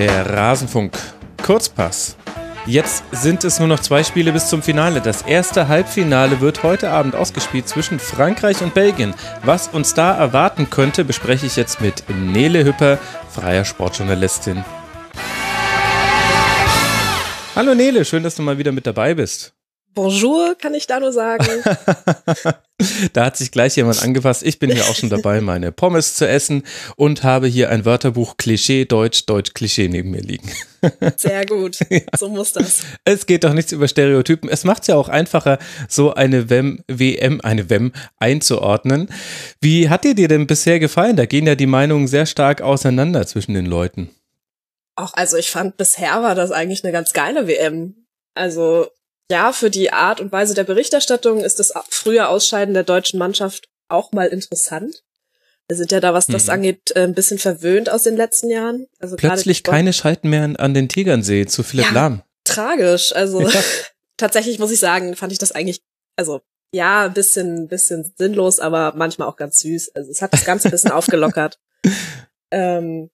Der Rasenfunk Kurzpass. Jetzt sind es nur noch zwei Spiele bis zum Finale. Das erste Halbfinale wird heute Abend ausgespielt zwischen Frankreich und Belgien. Was uns da erwarten könnte, bespreche ich jetzt mit Nele Hüpper, freier Sportjournalistin. Hallo Nele, schön, dass du mal wieder mit dabei bist. Bonjour, kann ich da nur sagen. da hat sich gleich jemand angefasst. Ich bin hier auch schon dabei, meine Pommes zu essen und habe hier ein Wörterbuch Klischee Deutsch, Deutsch Klischee neben mir liegen. Sehr gut. Ja. So muss das. Es geht doch nichts über Stereotypen. Es macht es ja auch einfacher, so eine WEM, WM, eine WEM einzuordnen. Wie hat dir dir denn bisher gefallen? Da gehen ja die Meinungen sehr stark auseinander zwischen den Leuten. Auch, also ich fand bisher war das eigentlich eine ganz geile WM. Also ja, für die Art und Weise der Berichterstattung ist das frühe Ausscheiden der deutschen Mannschaft auch mal interessant. Wir sind ja da, was das mhm. angeht, äh, ein bisschen verwöhnt aus den letzten Jahren. Also Plötzlich keine Schalten mehr an den Tegernsee zu Philipp ja, Lahm. Tragisch. Also ja. tatsächlich muss ich sagen, fand ich das eigentlich, also ja, ein bisschen, bisschen sinnlos, aber manchmal auch ganz süß. Also es hat das Ganze ein bisschen aufgelockert. Ähm,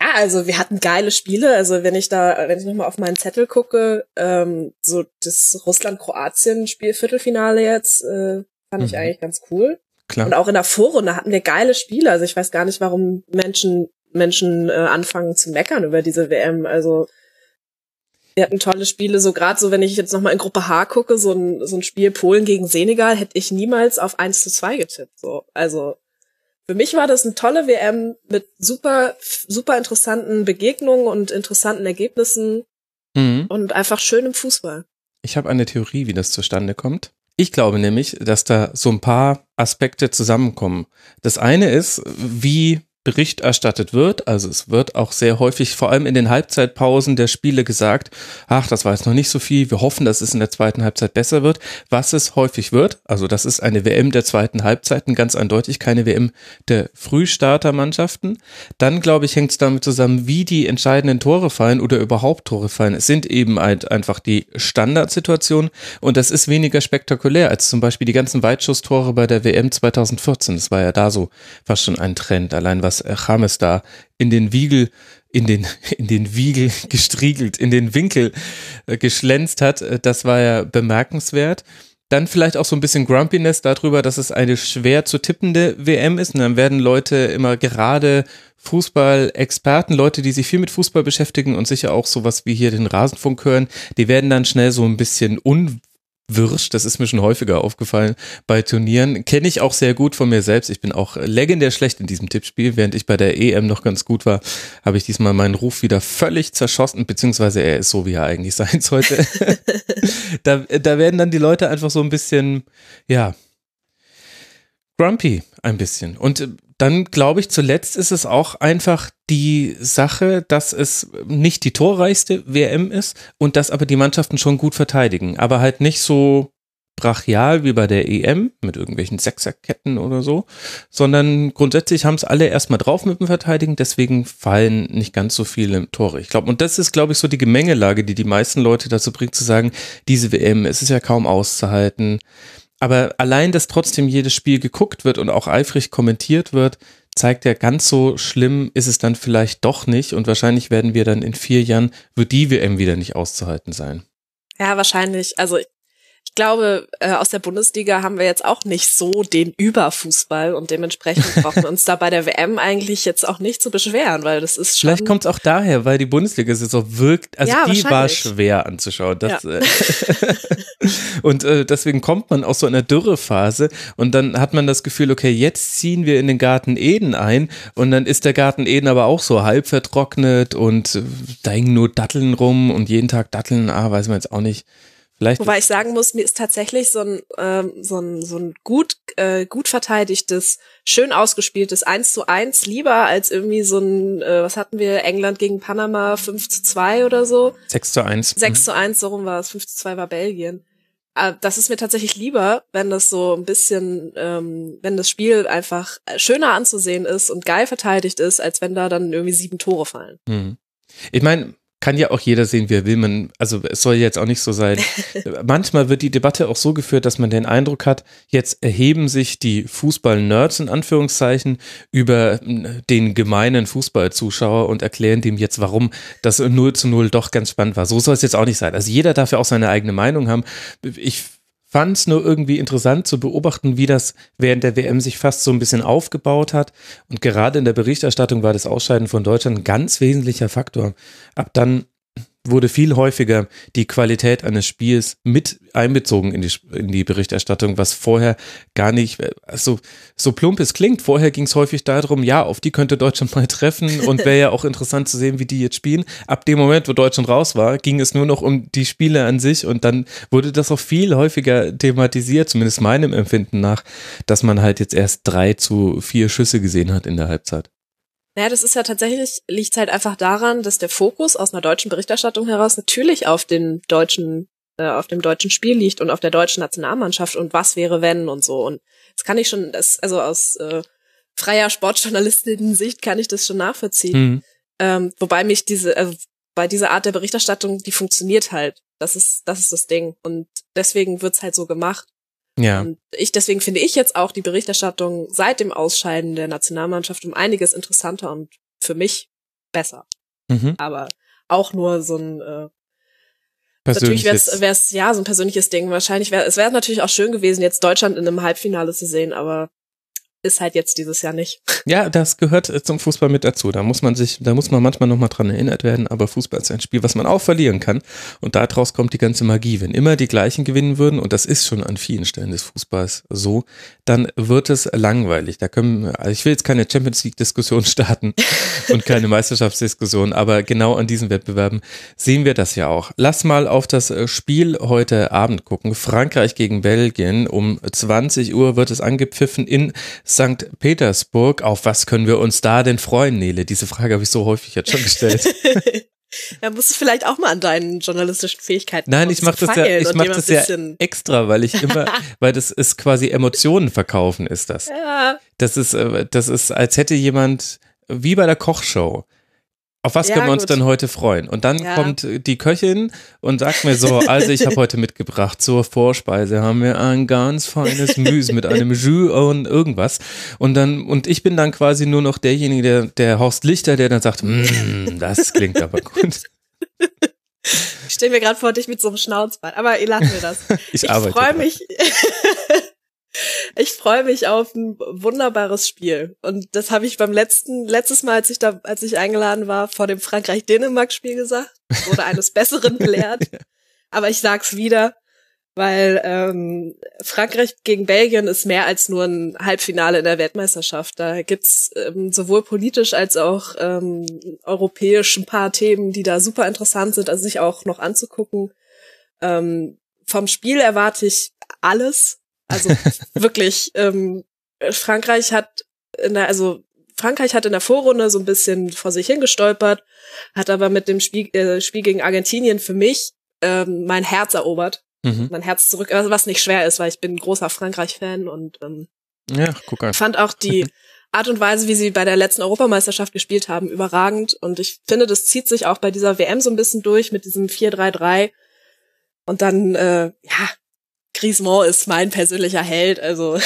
ja, also wir hatten geile Spiele. Also wenn ich da, wenn ich nochmal auf meinen Zettel gucke, ähm, so das Russland-Kroatien-Spiel Viertelfinale jetzt, äh, fand mhm. ich eigentlich ganz cool. Klar. Und auch in der Vorrunde hatten wir geile Spiele. Also ich weiß gar nicht, warum Menschen Menschen äh, anfangen zu meckern über diese WM. Also wir hatten tolle Spiele, so gerade so, wenn ich jetzt nochmal in Gruppe H gucke, so ein, so ein Spiel Polen gegen Senegal, hätte ich niemals auf 1 zu 2 getippt. So, also für mich war das eine tolle WM mit super, super interessanten Begegnungen und interessanten Ergebnissen mhm. und einfach schönem Fußball. Ich habe eine Theorie, wie das zustande kommt. Ich glaube nämlich, dass da so ein paar Aspekte zusammenkommen. Das eine ist, wie Bericht erstattet wird. Also es wird auch sehr häufig, vor allem in den Halbzeitpausen der Spiele gesagt, ach, das war jetzt noch nicht so viel, wir hoffen, dass es in der zweiten Halbzeit besser wird. Was es häufig wird, also das ist eine WM der zweiten Halbzeiten, ganz eindeutig keine WM der Frühstartermannschaften. Dann, glaube ich, hängt es damit zusammen, wie die entscheidenden Tore fallen oder überhaupt Tore fallen. Es sind eben halt einfach die Standardsituationen und das ist weniger spektakulär als zum Beispiel die ganzen Weitschusstore bei der WM 2014. Das war ja da so fast schon ein Trend, allein was dass James da in den Wiegel in den, in den Wiegel gestriegelt, in den Winkel äh, geschlänzt hat, äh, das war ja bemerkenswert. Dann vielleicht auch so ein bisschen Grumpiness darüber, dass es eine schwer zu tippende WM ist. Und dann werden Leute immer gerade Fußball-Experten, Leute, die sich viel mit Fußball beschäftigen und sicher auch sowas wie hier den Rasenfunk hören, die werden dann schnell so ein bisschen un Wirsch, das ist mir schon häufiger aufgefallen bei Turnieren. Kenne ich auch sehr gut von mir selbst. Ich bin auch legendär schlecht in diesem Tippspiel. Während ich bei der EM noch ganz gut war, habe ich diesmal meinen Ruf wieder völlig zerschossen, beziehungsweise er ist so, wie er eigentlich sein sollte. da, da werden dann die Leute einfach so ein bisschen, ja, grumpy ein bisschen. Und dann glaube ich, zuletzt ist es auch einfach die Sache, dass es nicht die torreichste WM ist und dass aber die Mannschaften schon gut verteidigen, aber halt nicht so brachial wie bei der EM mit irgendwelchen Sechserketten oder so, sondern grundsätzlich haben es alle erstmal drauf mit dem Verteidigen, deswegen fallen nicht ganz so viele Tore. Ich glaube, und das ist, glaube ich, so die Gemengelage, die die meisten Leute dazu bringt zu sagen, diese WM, es ist ja kaum auszuhalten. Aber allein, dass trotzdem jedes Spiel geguckt wird und auch eifrig kommentiert wird, zeigt ja, ganz so schlimm ist es dann vielleicht doch nicht. Und wahrscheinlich werden wir dann in vier Jahren, wird die WM wieder nicht auszuhalten sein. Ja, wahrscheinlich. Also ich glaube, äh, aus der Bundesliga haben wir jetzt auch nicht so den Überfußball und dementsprechend brauchen wir uns da bei der WM eigentlich jetzt auch nicht zu beschweren, weil das ist schon. Vielleicht kommt es auch daher, weil die Bundesliga-Saison wirkt, also ja, die war schwer anzuschauen. Das, ja. äh, und äh, deswegen kommt man aus so einer Dürrephase und dann hat man das Gefühl, okay, jetzt ziehen wir in den Garten Eden ein und dann ist der Garten Eden aber auch so halb vertrocknet und äh, da hängen nur Datteln rum und jeden Tag Datteln, ah, weiß man jetzt auch nicht. Vielleicht Wobei ich sagen muss, mir ist tatsächlich so ein, ähm, so ein, so ein gut, äh, gut verteidigtes, schön ausgespieltes 1 zu 1 lieber als irgendwie so ein, äh, was hatten wir, England gegen Panama 5 zu 2 oder so. 6 zu 1. 6 mhm. zu 1, so rum war es, 5 zu 2 war Belgien. Äh, das ist mir tatsächlich lieber, wenn das so ein bisschen, ähm, wenn das Spiel einfach schöner anzusehen ist und geil verteidigt ist, als wenn da dann irgendwie sieben Tore fallen. Mhm. Ich meine, kann ja auch jeder sehen, wie er will. Man, also es soll jetzt auch nicht so sein. Manchmal wird die Debatte auch so geführt, dass man den Eindruck hat, jetzt erheben sich die Fußball-Nerds in Anführungszeichen über den gemeinen Fußballzuschauer und erklären dem jetzt, warum das 0 zu 0 doch ganz spannend war. So soll es jetzt auch nicht sein. Also jeder darf ja auch seine eigene Meinung haben. Ich fand es nur irgendwie interessant zu beobachten, wie das während der WM sich fast so ein bisschen aufgebaut hat. Und gerade in der Berichterstattung war das Ausscheiden von Deutschland ein ganz wesentlicher Faktor. Ab dann wurde viel häufiger die Qualität eines Spiels mit einbezogen in die, in die Berichterstattung, was vorher gar nicht, also so plump es klingt, vorher ging es häufig darum, ja, auf die könnte Deutschland mal treffen und wäre ja auch interessant zu sehen, wie die jetzt spielen. Ab dem Moment, wo Deutschland raus war, ging es nur noch um die Spiele an sich und dann wurde das auch viel häufiger thematisiert, zumindest meinem Empfinden nach, dass man halt jetzt erst drei zu vier Schüsse gesehen hat in der Halbzeit. Naja, das ist ja tatsächlich, liegt halt einfach daran, dass der Fokus aus einer deutschen Berichterstattung heraus natürlich auf den deutschen, äh, auf dem deutschen Spiel liegt und auf der deutschen Nationalmannschaft und was wäre wenn und so. Und das kann ich schon, das, also aus äh, freier Sportjournalistinnen-Sicht kann ich das schon nachvollziehen. Mhm. Ähm, wobei mich diese, also bei dieser Art der Berichterstattung, die funktioniert halt. Das ist, das ist das Ding. Und deswegen wird's halt so gemacht. Ja. Und ich, deswegen finde ich jetzt auch die Berichterstattung seit dem Ausscheiden der Nationalmannschaft um einiges interessanter und für mich besser. Mhm. Aber auch nur so ein äh, Natürlich wäre es ja so ein persönliches Ding. Wahrscheinlich wäre es wäre natürlich auch schön gewesen, jetzt Deutschland in einem Halbfinale zu sehen, aber ist halt jetzt dieses Jahr nicht. Ja, das gehört äh, zum Fußball mit dazu. Da muss man sich, da muss man manchmal nochmal dran erinnert werden, aber Fußball ist ein Spiel, was man auch verlieren kann. Und daraus kommt die ganze Magie. Wenn immer die gleichen gewinnen würden, und das ist schon an vielen Stellen des Fußballs so, dann wird es langweilig. Da können, also ich will jetzt keine Champions League-Diskussion starten und keine Meisterschaftsdiskussion, aber genau an diesen Wettbewerben sehen wir das ja auch. Lass mal auf das äh, Spiel heute Abend gucken. Frankreich gegen Belgien. Um 20 Uhr wird es angepfiffen in St. Petersburg. Auf was können wir uns da denn freuen, Nele? Diese Frage habe ich so häufig jetzt schon gestellt. Ja, musst du vielleicht auch mal an deinen journalistischen Fähigkeiten. Nein, ich mache das ja, ich mach das ja extra, weil ich immer, weil das ist quasi Emotionen verkaufen, ist das. Ja. Das ist, äh, das ist, als hätte jemand, wie bei der Kochshow, auf was ja, können wir uns gut. denn heute freuen? Und dann ja. kommt die Köchin und sagt mir so, also ich habe heute mitgebracht zur Vorspeise haben wir ein ganz feines Müs mit einem Jus und irgendwas. Und dann, und ich bin dann quasi nur noch derjenige, der, der Horst Lichter, der dann sagt, mm, das klingt aber gut. Ich stelle mir gerade vor dich mit so einem Schnauzbart, aber ihr lacht mir das. ich, ich freue mich. Ich freue mich auf ein wunderbares Spiel. Und das habe ich beim letzten, letztes Mal, als ich da, als ich eingeladen war, vor dem Frankreich-Dänemark-Spiel gesagt. Wurde eines Besseren belehrt. Aber ich sag's wieder, weil ähm, Frankreich gegen Belgien ist mehr als nur ein Halbfinale in der Weltmeisterschaft. Da gibt's ähm, sowohl politisch als auch ähm, europäisch ein paar Themen, die da super interessant sind, also sich auch noch anzugucken. Ähm, vom Spiel erwarte ich alles. Also wirklich, ähm, Frankreich hat in der, also Frankreich hat in der Vorrunde so ein bisschen vor sich hingestolpert, hat aber mit dem Spiel, äh, Spiel gegen Argentinien für mich ähm, mein Herz erobert. Mhm. Mein Herz zurück, also was nicht schwer ist, weil ich bin ein großer Frankreich-Fan und ähm, ja, guck an. fand auch die Art und Weise, wie sie bei der letzten Europameisterschaft gespielt haben, überragend. Und ich finde, das zieht sich auch bei dieser WM so ein bisschen durch mit diesem 4-3-3. Und dann, äh, ja, Griezmann ist mein persönlicher Held, also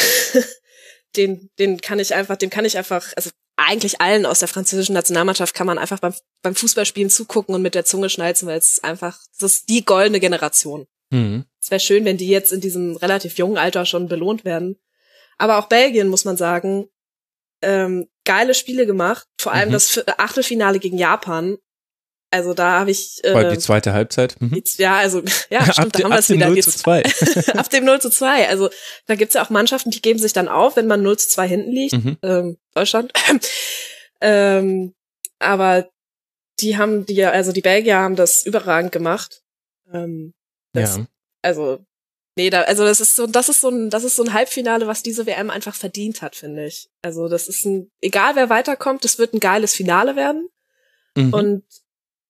den, den kann ich einfach, dem kann ich einfach, also eigentlich allen aus der französischen Nationalmannschaft kann man einfach beim, beim Fußballspielen zugucken und mit der Zunge schnalzen, weil es einfach, das ist die goldene Generation. Mhm. Es wäre schön, wenn die jetzt in diesem relativ jungen Alter schon belohnt werden. Aber auch Belgien, muss man sagen, ähm, geile Spiele gemacht. Vor allem mhm. das Achtelfinale gegen Japan also da habe ich. Äh, die zweite Halbzeit. Mhm. Ja, also ja, stimmt, da haben wir es wieder. 0 zu 2. ab dem 0 zu 2. Also da gibt's ja auch Mannschaften, die geben sich dann auf, wenn man 0 zu 2 hinten liegt. Mhm. Ähm, Deutschland. ähm, aber die haben die, also die Belgier haben das überragend gemacht. Ähm, das, ja. Also nee, da, also das ist so, das ist so ein, das ist so ein Halbfinale, was diese WM einfach verdient hat, finde ich. Also das ist ein, egal wer weiterkommt, das wird ein geiles Finale werden. Mhm. Und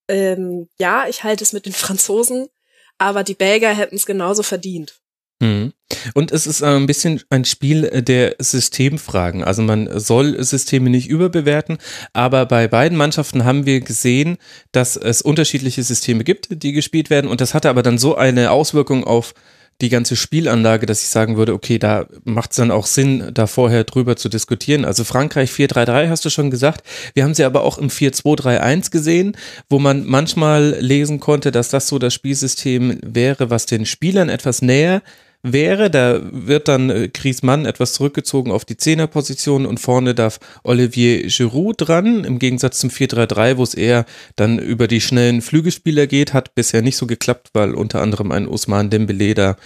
ähm, ja, ich halte es mit den Franzosen, aber die Belgier hätten es genauso verdient. Mhm. Und es ist ein bisschen ein Spiel der Systemfragen. Also man soll Systeme nicht überbewerten, aber bei beiden Mannschaften haben wir gesehen, dass es unterschiedliche Systeme gibt, die gespielt werden. Und das hatte aber dann so eine Auswirkung auf die ganze Spielanlage, dass ich sagen würde, okay, da macht es dann auch Sinn, da vorher drüber zu diskutieren. Also Frankreich 4-3-3 hast du schon gesagt. Wir haben sie aber auch im 4-2-3-1 gesehen, wo man manchmal lesen konnte, dass das so das Spielsystem wäre, was den Spielern etwas näher wäre. Da wird dann äh, Griezmann etwas zurückgezogen auf die Zehnerposition und vorne darf Olivier Giroud dran, im Gegensatz zum 4-3-3, wo es eher dann über die schnellen Flügelspieler geht, hat bisher nicht so geklappt, weil unter anderem ein Usman Dembele da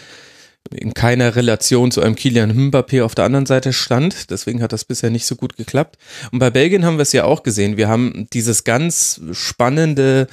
in keiner Relation zu einem Kilian Mbappé auf der anderen Seite stand. Deswegen hat das bisher nicht so gut geklappt. Und bei Belgien haben wir es ja auch gesehen. Wir haben dieses ganz spannende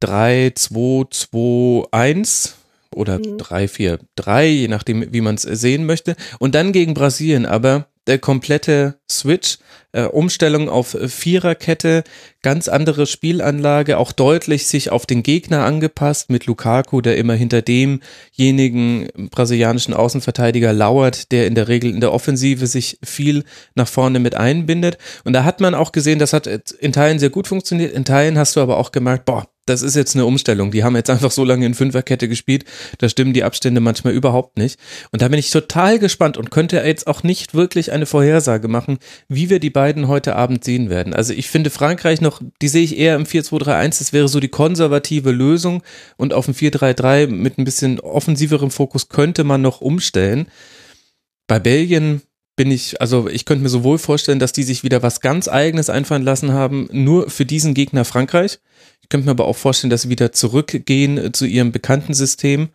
3, 2, 2, 1 oder mhm. 3, 4, 3, je nachdem, wie man es sehen möchte. Und dann gegen Brasilien, aber der komplette Switch, äh, Umstellung auf Viererkette, ganz andere Spielanlage, auch deutlich sich auf den Gegner angepasst mit Lukaku, der immer hinter demjenigen brasilianischen Außenverteidiger lauert, der in der Regel in der Offensive sich viel nach vorne mit einbindet. Und da hat man auch gesehen, das hat in Teilen sehr gut funktioniert, in Teilen hast du aber auch gemerkt, boah, das ist jetzt eine Umstellung. Die haben jetzt einfach so lange in Fünferkette gespielt, da stimmen die Abstände manchmal überhaupt nicht. Und da bin ich total gespannt und könnte jetzt auch nicht wirklich eine Vorhersage machen, wie wir die beiden heute Abend sehen werden. Also ich finde Frankreich noch, die sehe ich eher im 4-2-3-1, das wäre so die konservative Lösung und auf dem 4-3-3 mit ein bisschen offensiverem Fokus könnte man noch umstellen. Bei Belgien bin ich, also ich könnte mir sowohl vorstellen, dass die sich wieder was ganz eigenes einfallen lassen haben, nur für diesen Gegner Frankreich. Könnte mir aber auch vorstellen, dass sie wieder zurückgehen zu ihrem bekannten System.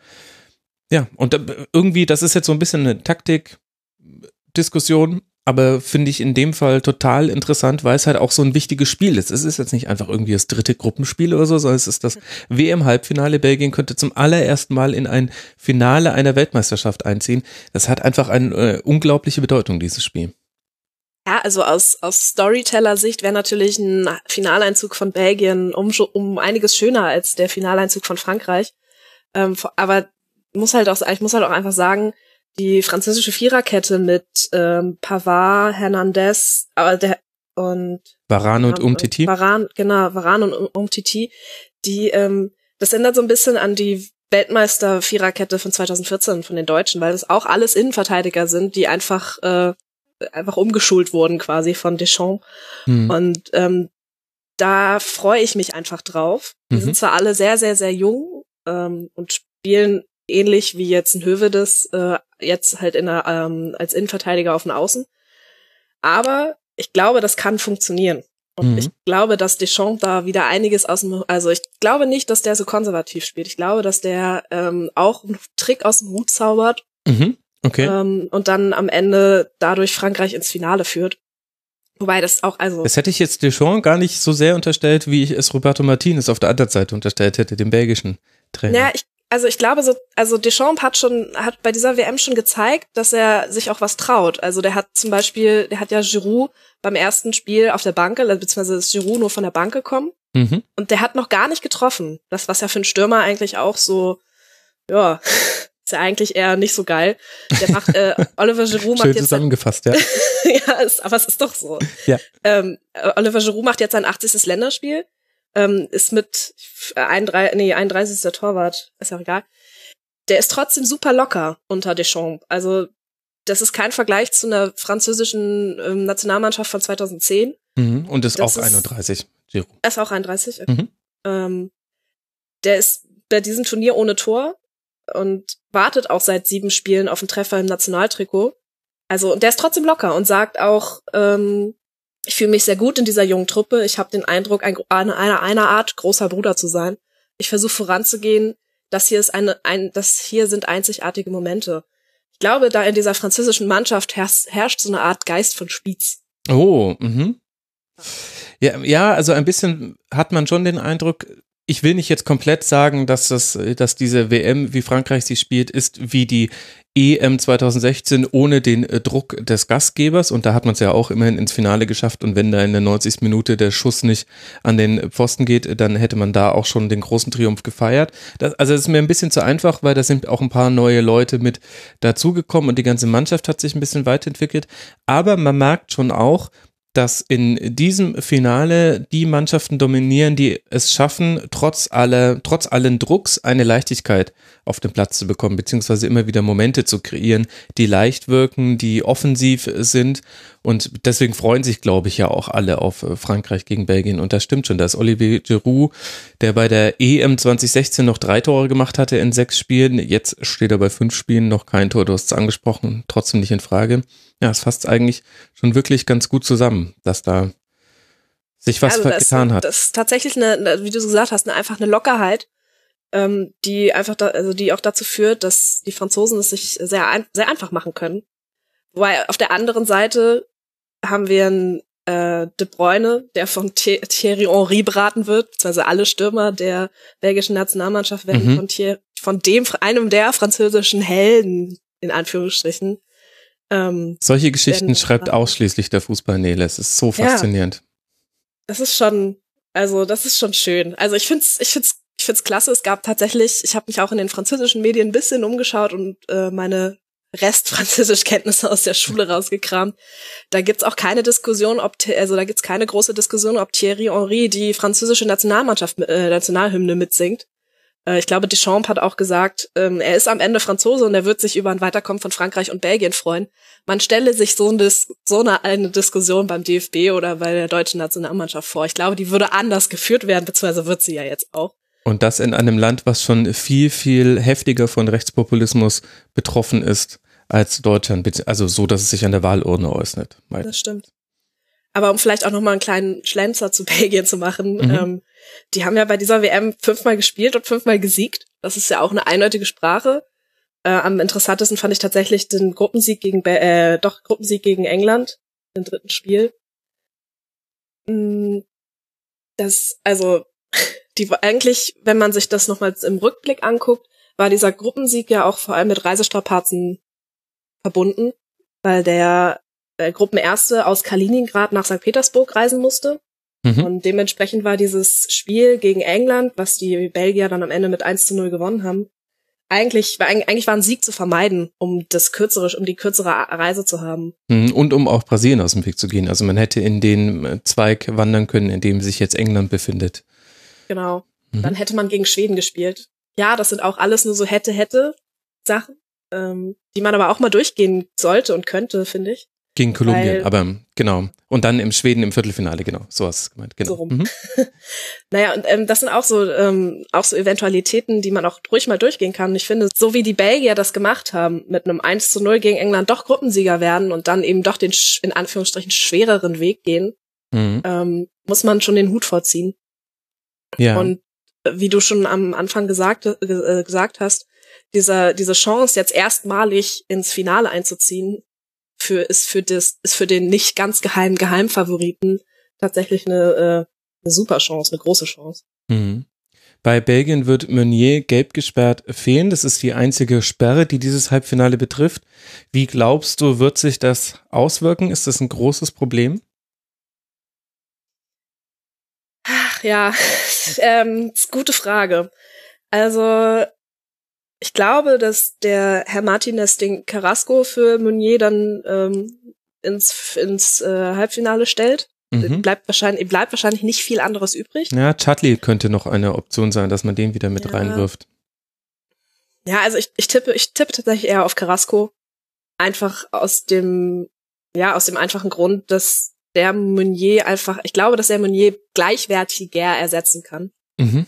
Ja, und irgendwie, das ist jetzt so ein bisschen eine Taktikdiskussion, aber finde ich in dem Fall total interessant, weil es halt auch so ein wichtiges Spiel ist. Es ist jetzt nicht einfach irgendwie das dritte Gruppenspiel oder so, sondern es ist das WM-Halbfinale. Belgien könnte zum allerersten Mal in ein Finale einer Weltmeisterschaft einziehen. Das hat einfach eine äh, unglaubliche Bedeutung, dieses Spiel. Ja, also aus, aus Storyteller-Sicht wäre natürlich ein Finaleinzug von Belgien um, um einiges schöner als der Finaleinzug von Frankreich. Ähm, aber muss halt auch, ich muss halt auch einfach sagen, die französische Viererkette mit ähm, Pavard, Hernandez, aber der und Varan und Umtiti. Varan, genau, Varan und Umtiti, die ähm, das ändert so ein bisschen an die Weltmeister Viererkette von 2014 von den Deutschen, weil das auch alles Innenverteidiger sind, die einfach äh, einfach umgeschult wurden quasi von Deschamps. Mhm. Und ähm, da freue ich mich einfach drauf. Die mhm. sind zwar alle sehr, sehr, sehr jung ähm, und spielen ähnlich wie jetzt ein Hövedes, äh, jetzt halt in der, ähm, als Innenverteidiger auf den Außen. Aber ich glaube, das kann funktionieren. Und mhm. ich glaube, dass Deschamps da wieder einiges aus dem, also ich glaube nicht, dass der so konservativ spielt. Ich glaube, dass der ähm, auch einen Trick aus dem Hut zaubert. Mhm. Okay. Ähm, und dann am Ende dadurch Frankreich ins Finale führt. Wobei das auch, also. Das hätte ich jetzt Deschamps gar nicht so sehr unterstellt, wie ich es Roberto Martinez auf der anderen Seite unterstellt hätte, dem belgischen Trainer. Ja, ich also ich glaube so, also Deschamps hat schon, hat bei dieser WM schon gezeigt, dass er sich auch was traut. Also der hat zum Beispiel, der hat ja Giroud beim ersten Spiel auf der Bank, also beziehungsweise ist Giroud nur von der Bank gekommen. Mhm. Und der hat noch gar nicht getroffen. Das, was ja für einen Stürmer eigentlich auch so, ja, ist ja eigentlich eher nicht so geil. Der macht, äh, Oliver Giroud macht Schön jetzt. zusammengefasst, ja. ja, ist, aber es ist doch so. Ja. Ähm, Oliver Giroud macht jetzt sein 80. Länderspiel ähm, ist mit 31, nee, 31. Torwart, ist ja auch egal. Der ist trotzdem super locker unter Deschamps. Also das ist kein Vergleich zu einer französischen ähm, Nationalmannschaft von 2010. Mhm, und ist das auch ist, 31, Giro. Er ist auch 31. Okay. Mhm. Ähm, der ist bei diesem Turnier ohne Tor und wartet auch seit sieben Spielen auf einen Treffer im Nationaltrikot. Also, und der ist trotzdem locker und sagt auch, ähm, ich fühle mich sehr gut in dieser jungen Truppe. Ich habe den Eindruck, ein, eine, eine Art großer Bruder zu sein. Ich versuche voranzugehen. Das hier ist eine, ein, das hier sind einzigartige Momente. Ich glaube, da in dieser französischen Mannschaft herrscht, herrscht so eine Art Geist von Spitz. Oh, mhm. Ja, ja, also ein bisschen hat man schon den Eindruck, ich will nicht jetzt komplett sagen, dass das, dass diese WM, wie Frankreich sie spielt, ist wie die EM 2016 ohne den äh, Druck des Gastgebers und da hat man es ja auch immerhin ins Finale geschafft und wenn da in der 90. Minute der Schuss nicht an den Pfosten geht, dann hätte man da auch schon den großen Triumph gefeiert. Das, also das ist mir ein bisschen zu einfach, weil da sind auch ein paar neue Leute mit dazugekommen und die ganze Mannschaft hat sich ein bisschen weiterentwickelt. Aber man merkt schon auch, dass in diesem Finale die Mannschaften dominieren, die es schaffen, trotz aller, trotz allen Drucks eine Leichtigkeit auf den Platz zu bekommen, beziehungsweise immer wieder Momente zu kreieren, die leicht wirken, die offensiv sind. Und deswegen freuen sich, glaube ich, ja auch alle auf äh, Frankreich gegen Belgien. Und das stimmt schon. Da ist Olivier Giroud, der bei der EM 2016 noch drei Tore gemacht hatte in sechs Spielen. Jetzt steht er bei fünf Spielen, noch kein Tor. Du hast es angesprochen, trotzdem nicht in Frage ja, es fasst eigentlich schon wirklich ganz gut zusammen, dass da sich was also getan hat. Das ist tatsächlich eine, wie du gesagt hast, eine, einfach eine Lockerheit, ähm, die einfach da, also die auch dazu führt, dass die Franzosen es sich sehr, ein, sehr einfach machen können. Wobei auf der anderen Seite haben wir einen äh, De Bruyne, der von Thierry Henry beraten wird, beziehungsweise alle Stürmer der belgischen Nationalmannschaft werden mhm. von, Thierry, von dem, einem der französischen Helden, in Anführungsstrichen, ähm, Solche Geschichten schreibt ausschließlich der Fußball Nele. Es ist so faszinierend. Ja, das ist schon, also das ist schon schön. Also ich find's, ich find's, ich find's klasse. Es gab tatsächlich, ich habe mich auch in den französischen Medien ein bisschen umgeschaut und äh, meine Rest-Französischkenntnisse aus der Schule rausgekramt. Da gibt's auch keine Diskussion, ob also da gibt's keine große Diskussion, ob Thierry Henry die französische Nationalmannschaft äh, Nationalhymne mitsingt. Äh, ich glaube, Deschamps hat auch gesagt, ähm, er ist am Ende Franzose und er wird sich über ein Weiterkommen von Frankreich und Belgien freuen. Man stelle sich so, ein so eine, eine Diskussion beim DFB oder bei der deutschen Nationalmannschaft vor. Ich glaube, die würde anders geführt werden, beziehungsweise wird sie ja jetzt auch. Und das in einem Land, was schon viel, viel heftiger von Rechtspopulismus betroffen ist als Deutschland, also so, dass es sich an der Wahlurne äußert. Das stimmt. Aber um vielleicht auch nochmal einen kleinen Schlenzer zu Belgien zu machen, mhm. ähm, die haben ja bei dieser WM fünfmal gespielt und fünfmal gesiegt. Das ist ja auch eine eindeutige Sprache. Äh, am interessantesten fand ich tatsächlich den Gruppensieg gegen, äh, doch Gruppensieg gegen England, im dritten Spiel. Mm, das, also, die eigentlich, wenn man sich das nochmal im Rückblick anguckt, war dieser Gruppensieg ja auch vor allem mit Reisestrapazen verbunden, weil der äh, Gruppenerste aus Kaliningrad nach St. Petersburg reisen musste. Mhm. Und dementsprechend war dieses Spiel gegen England, was die Belgier dann am Ende mit 1 zu 0 gewonnen haben, eigentlich, eigentlich war ein Sieg zu vermeiden, um das kürzere, um die kürzere Reise zu haben. Mhm. Und um auch Brasilien aus dem Weg zu gehen. Also man hätte in den äh, Zweig wandern können, in dem sich jetzt England befindet. Genau. Mhm. Dann hätte man gegen Schweden gespielt. Ja, das sind auch alles nur so hätte, hätte Sachen, ähm, die man aber auch mal durchgehen sollte und könnte, finde ich. Gegen Kolumbien, Weil, aber genau. Und dann im Schweden im Viertelfinale, genau. So hast du gemeint, genau. So rum. Mhm. naja, und ähm, das sind auch so, ähm, auch so Eventualitäten, die man auch ruhig mal durchgehen kann. Und ich finde, so wie die Belgier das gemacht haben, mit einem 1 zu 0 gegen England doch Gruppensieger werden und dann eben doch den, in Anführungsstrichen, schwereren Weg gehen, mhm. ähm, muss man schon den Hut vorziehen. Ja. Und wie du schon am Anfang gesagt, äh, gesagt hast, dieser, diese Chance, jetzt erstmalig ins Finale einzuziehen, für ist für das ist für den nicht ganz geheimen Geheimfavoriten tatsächlich eine, äh, eine super Chance, eine große Chance. Mhm. Bei Belgien wird Meunier gelb gesperrt fehlen. Das ist die einzige Sperre, die dieses Halbfinale betrifft. Wie glaubst du, wird sich das auswirken? Ist das ein großes Problem? Ach ja, ähm, gute Frage. Also ich glaube, dass der Herr Martinez den Carrasco für Meunier dann ähm, ins, ins äh, Halbfinale stellt. Mhm. Bleibt wahrscheinlich, bleibt wahrscheinlich nicht viel anderes übrig. Ja, Chudley könnte noch eine Option sein, dass man den wieder mit ja. reinwirft. Ja, also ich, ich tippe, ich tippe tatsächlich eher auf Carrasco. Einfach aus dem, ja, aus dem einfachen Grund, dass der Meunier einfach, ich glaube, dass der Meunier gleichwertiger ersetzen kann. Mhm.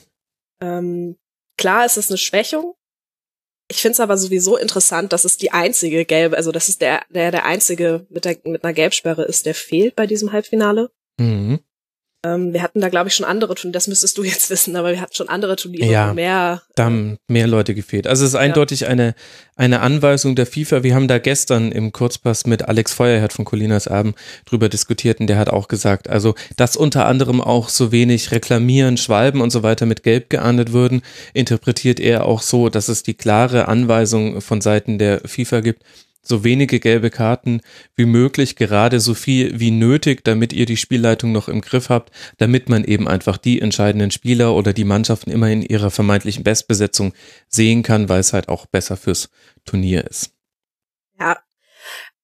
Ähm, klar ist es eine Schwächung, ich finde es aber sowieso interessant, dass es die einzige gelbe, also dass es der, der, der einzige mit, der, mit einer Gelbsperre ist, der fehlt bei diesem Halbfinale. Mhm. Ähm, wir hatten da, glaube ich, schon andere Turniere, das müsstest du jetzt wissen, aber wir hatten schon andere Turniere, ja, mehr. Da haben mehr Leute gefehlt. Also es ist eindeutig ja. eine, eine Anweisung der FIFA. Wir haben da gestern im Kurzpass mit Alex Feuerherd von Colinas Abend drüber diskutiert und der hat auch gesagt, also dass unter anderem auch so wenig Reklamieren, Schwalben und so weiter mit Gelb geahndet würden, interpretiert er auch so, dass es die klare Anweisung von Seiten der FIFA gibt, so wenige gelbe Karten wie möglich, gerade so viel wie nötig, damit ihr die Spielleitung noch im Griff habt, damit man eben einfach die entscheidenden Spieler oder die Mannschaften immer in ihrer vermeintlichen Bestbesetzung sehen kann, weil es halt auch besser fürs Turnier ist. Ja,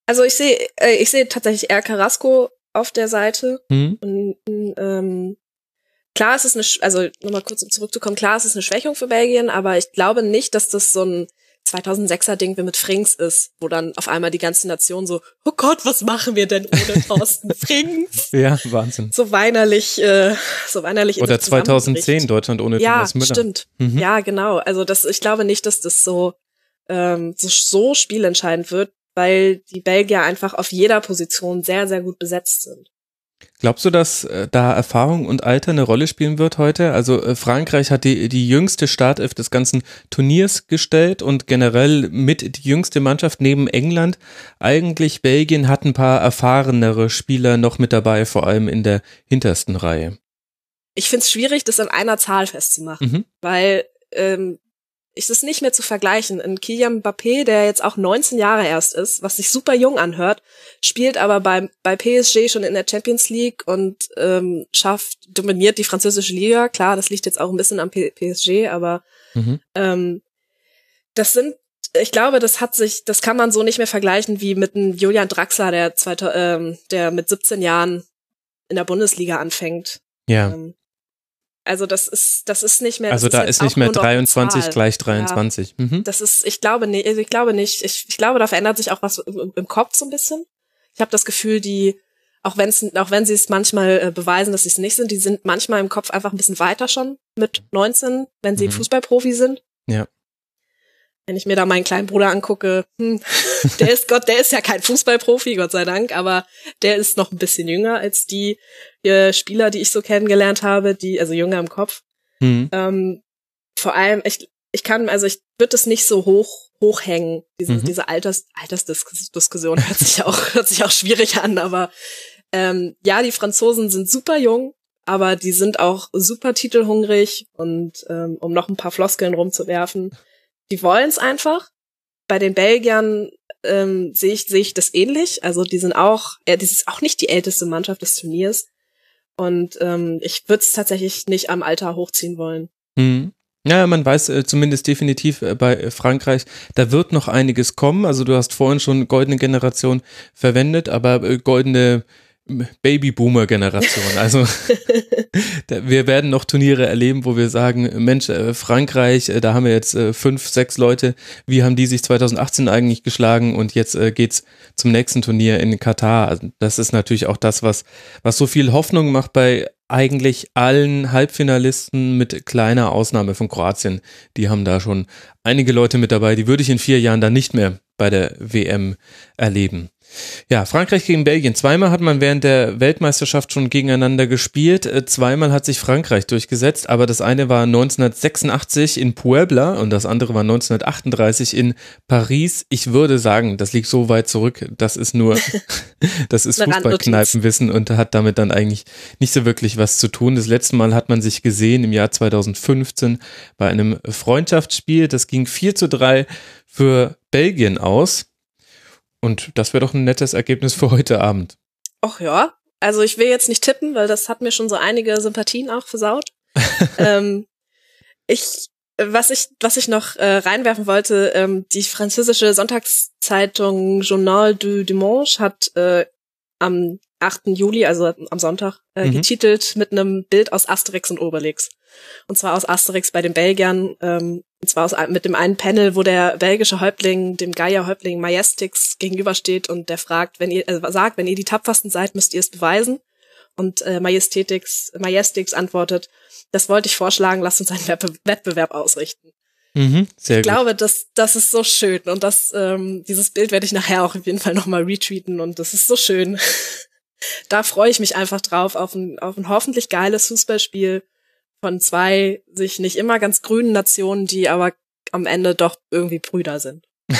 also ich sehe, äh, ich sehe tatsächlich eher Carrasco auf der Seite hm? und ähm, klar ist es eine, also nochmal kurz um zurückzukommen, klar ist es eine Schwächung für Belgien, aber ich glaube nicht, dass das so ein 2006er Ding wie mit Frings ist, wo dann auf einmal die ganze Nation so, oh Gott, was machen wir denn ohne Thorsten Frings? ja, Wahnsinn. So weinerlich, äh, so weinerlich. Oder 2010 Deutschland ohne ja, Thomas Müller. Ja, stimmt. Mhm. Ja, genau. Also das, ich glaube nicht, dass das so, ähm, so, so spielentscheidend wird, weil die Belgier einfach auf jeder Position sehr, sehr gut besetzt sind. Glaubst du, dass äh, da Erfahrung und Alter eine Rolle spielen wird heute? Also äh, Frankreich hat die, die jüngste Startelf des ganzen Turniers gestellt und generell mit die jüngste Mannschaft neben England. Eigentlich Belgien hat ein paar erfahrenere Spieler noch mit dabei, vor allem in der hintersten Reihe. Ich finde es schwierig, das an einer Zahl festzumachen, mhm. weil ähm, ist es nicht mehr zu vergleichen. Ein Kylian Mbappé, der jetzt auch 19 Jahre erst ist, was sich super jung anhört, spielt aber bei, bei PSG schon in der Champions League und ähm, schafft, dominiert die französische Liga. Klar, das liegt jetzt auch ein bisschen am P PSG, aber mhm. ähm, das sind, ich glaube, das hat sich, das kann man so nicht mehr vergleichen wie mit einem Julian Draxler, der, zweite, ähm, der mit 17 Jahren in der Bundesliga anfängt. Ja. Ähm, also das ist, das ist nicht mehr. Also da ist nicht mehr 23 gleich 23. Ja, mhm. Das ist, ich glaube nicht, also ich glaube nicht. Ich, ich glaube, da verändert sich auch was im Kopf so ein bisschen. Ich habe das Gefühl, die, auch wenn es, auch wenn sie es manchmal äh, beweisen, dass sie es nicht sind, die sind manchmal im Kopf einfach ein bisschen weiter schon mit 19, wenn sie mhm. Fußballprofi sind. Ja wenn ich mir da meinen kleinen Bruder angucke, hm, der ist Gott, der ist ja kein Fußballprofi, Gott sei Dank, aber der ist noch ein bisschen jünger als die äh, Spieler, die ich so kennengelernt habe, die, also jünger im Kopf. Mhm. Ähm, vor allem, ich, ich kann, also ich würde es nicht so hoch hochhängen, diese, mhm. diese Alters, Altersdiskussion hört sich auch, hört sich auch schwierig an, aber ähm, ja, die Franzosen sind super jung, aber die sind auch super titelhungrig und ähm, um noch ein paar Floskeln rumzuwerfen, die wollen es einfach. Bei den Belgiern ähm, sehe ich, sehe ich das ähnlich. Also die sind auch, äh, das ist auch nicht die älteste Mannschaft des Turniers. Und ähm, ich würde es tatsächlich nicht am Alter hochziehen wollen. Mhm. Ja, man weiß äh, zumindest definitiv äh, bei Frankreich, da wird noch einiges kommen. Also du hast vorhin schon goldene Generation verwendet, aber äh, goldene Babyboomer-Generation. Also wir werden noch Turniere erleben, wo wir sagen, Mensch, äh, Frankreich, äh, da haben wir jetzt äh, fünf, sechs Leute, wie haben die sich 2018 eigentlich geschlagen und jetzt geht's zum nächsten Turnier in Katar. Also das ist natürlich auch das, was, was so viel Hoffnung macht bei eigentlich allen Halbfinalisten mit kleiner Ausnahme von Kroatien. Die haben da schon einige Leute mit dabei, die würde ich in vier Jahren dann nicht mehr bei der WM erleben. Ja, Frankreich gegen Belgien. Zweimal hat man während der Weltmeisterschaft schon gegeneinander gespielt. Äh, zweimal hat sich Frankreich durchgesetzt, aber das eine war 1986 in Puebla und das andere war 1938 in Paris. Ich würde sagen, das liegt so weit zurück, das ist nur, das ist Fußballkneipenwissen und hat damit dann eigentlich nicht so wirklich was zu tun. Das letzte Mal hat man sich gesehen im Jahr 2015 bei einem Freundschaftsspiel. Das ging 4 zu 3 für Belgien aus. Und das wäre doch ein nettes Ergebnis für heute Abend. Ach ja, also ich will jetzt nicht tippen, weil das hat mir schon so einige Sympathien auch versaut. ähm, ich, was ich, was ich noch äh, reinwerfen wollte, ähm, die französische Sonntagszeitung Journal du Dimanche hat äh, am 8. Juli, also am Sonntag, äh, mhm. getitelt mit einem Bild aus Asterix und Obelix. Und zwar aus Asterix bei den Belgiern, ähm, und zwar aus, mit dem einen Panel, wo der belgische Häuptling dem Geier-Häuptling Majestix gegenübersteht und der fragt, wenn ihr, äh, sagt, wenn ihr die tapfersten seid, müsst ihr es beweisen. Und äh, Majestatix, Majestix antwortet, das wollte ich vorschlagen, lasst uns einen Wettbewerb ausrichten. Mhm, sehr ich gut. glaube, das, das ist so schön und das, ähm, dieses Bild werde ich nachher auch auf jeden Fall nochmal retweeten und das ist so schön. da freue ich mich einfach drauf, auf ein, auf ein hoffentlich geiles Fußballspiel von zwei sich nicht immer ganz grünen Nationen, die aber am Ende doch irgendwie Brüder sind.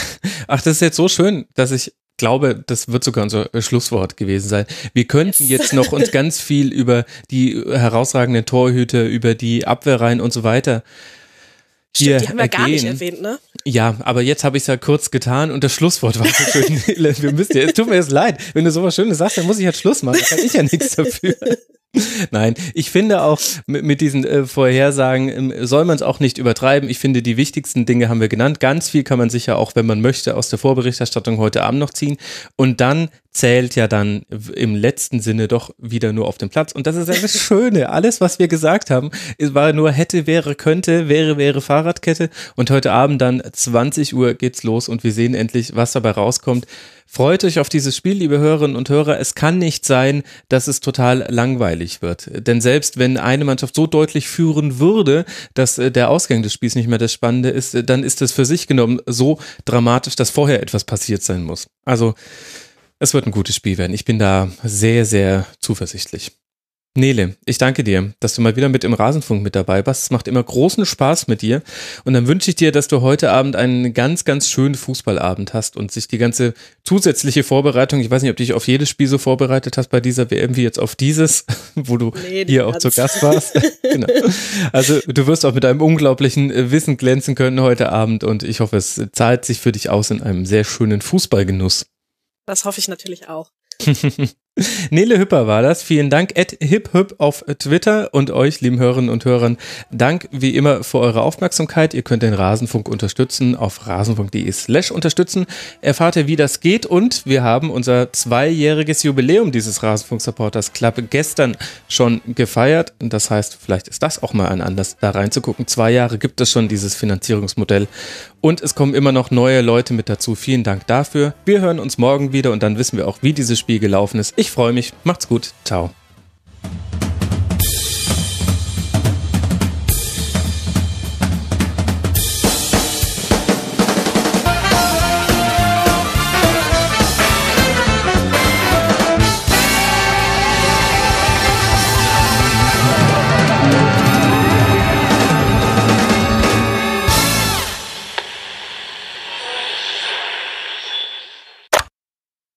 Ach, das ist jetzt so schön, dass ich glaube, das wird sogar unser Schlusswort gewesen sein. Wir könnten yes. jetzt noch uns ganz viel über die herausragenden Torhüter, über die Abwehrreihen und so weiter hier Stimmt, die haben wir ergehen. gar nicht erwähnt, ne? Ja, aber jetzt habe ich es ja kurz getan und das Schlusswort war so schön. wir müssen ja, es tut mir jetzt leid, wenn du sowas Schönes sagst, dann muss ich halt Schluss machen. Da kann ich ja nichts dafür. Nein, ich finde auch mit, diesen äh, Vorhersagen ähm, soll man es auch nicht übertreiben. Ich finde, die wichtigsten Dinge haben wir genannt. Ganz viel kann man sicher auch, wenn man möchte, aus der Vorberichterstattung heute Abend noch ziehen. Und dann zählt ja dann im letzten Sinne doch wieder nur auf dem Platz. Und das ist ja das Schöne. Alles, was wir gesagt haben, war nur hätte, wäre, könnte, wäre, wäre Fahrradkette. Und heute Abend dann 20 Uhr geht's los und wir sehen endlich, was dabei rauskommt. Freut euch auf dieses Spiel, liebe Hörerinnen und Hörer. Es kann nicht sein, dass es total langweilig wird. Denn selbst wenn eine Mannschaft so deutlich führen würde, dass äh, der Ausgang des Spiels nicht mehr das Spannende ist, äh, dann ist es für sich genommen so dramatisch, dass vorher etwas passiert sein muss. Also, es wird ein gutes Spiel werden. Ich bin da sehr, sehr zuversichtlich. Nele, ich danke dir, dass du mal wieder mit im Rasenfunk mit dabei warst. Es macht immer großen Spaß mit dir. Und dann wünsche ich dir, dass du heute Abend einen ganz, ganz schönen Fußballabend hast und sich die ganze zusätzliche Vorbereitung, ich weiß nicht, ob du dich auf jedes Spiel so vorbereitet hast bei dieser WM wie jetzt auf dieses, wo du nee, hier auch zu Gast warst. genau. Also du wirst auch mit einem unglaublichen Wissen glänzen können heute Abend und ich hoffe, es zahlt sich für dich aus in einem sehr schönen Fußballgenuss. Das hoffe ich natürlich auch. Nele Hüpper war das. Vielen Dank. At HipHüp auf Twitter und euch, lieben Hörerinnen und Hörern, Dank wie immer für eure Aufmerksamkeit. Ihr könnt den Rasenfunk unterstützen auf rasenfunk.de slash unterstützen. Erfahrt ihr, wie das geht und wir haben unser zweijähriges Jubiläum dieses Rasenfunk Supporters Club gestern schon gefeiert. Das heißt, vielleicht ist das auch mal ein Anlass, da reinzugucken. Zwei Jahre gibt es schon dieses Finanzierungsmodell und es kommen immer noch neue Leute mit dazu. Vielen Dank dafür. Wir hören uns morgen wieder und dann wissen wir auch, wie dieses Spiel gelaufen ist. Ich freue mich. Macht's gut. Ciao.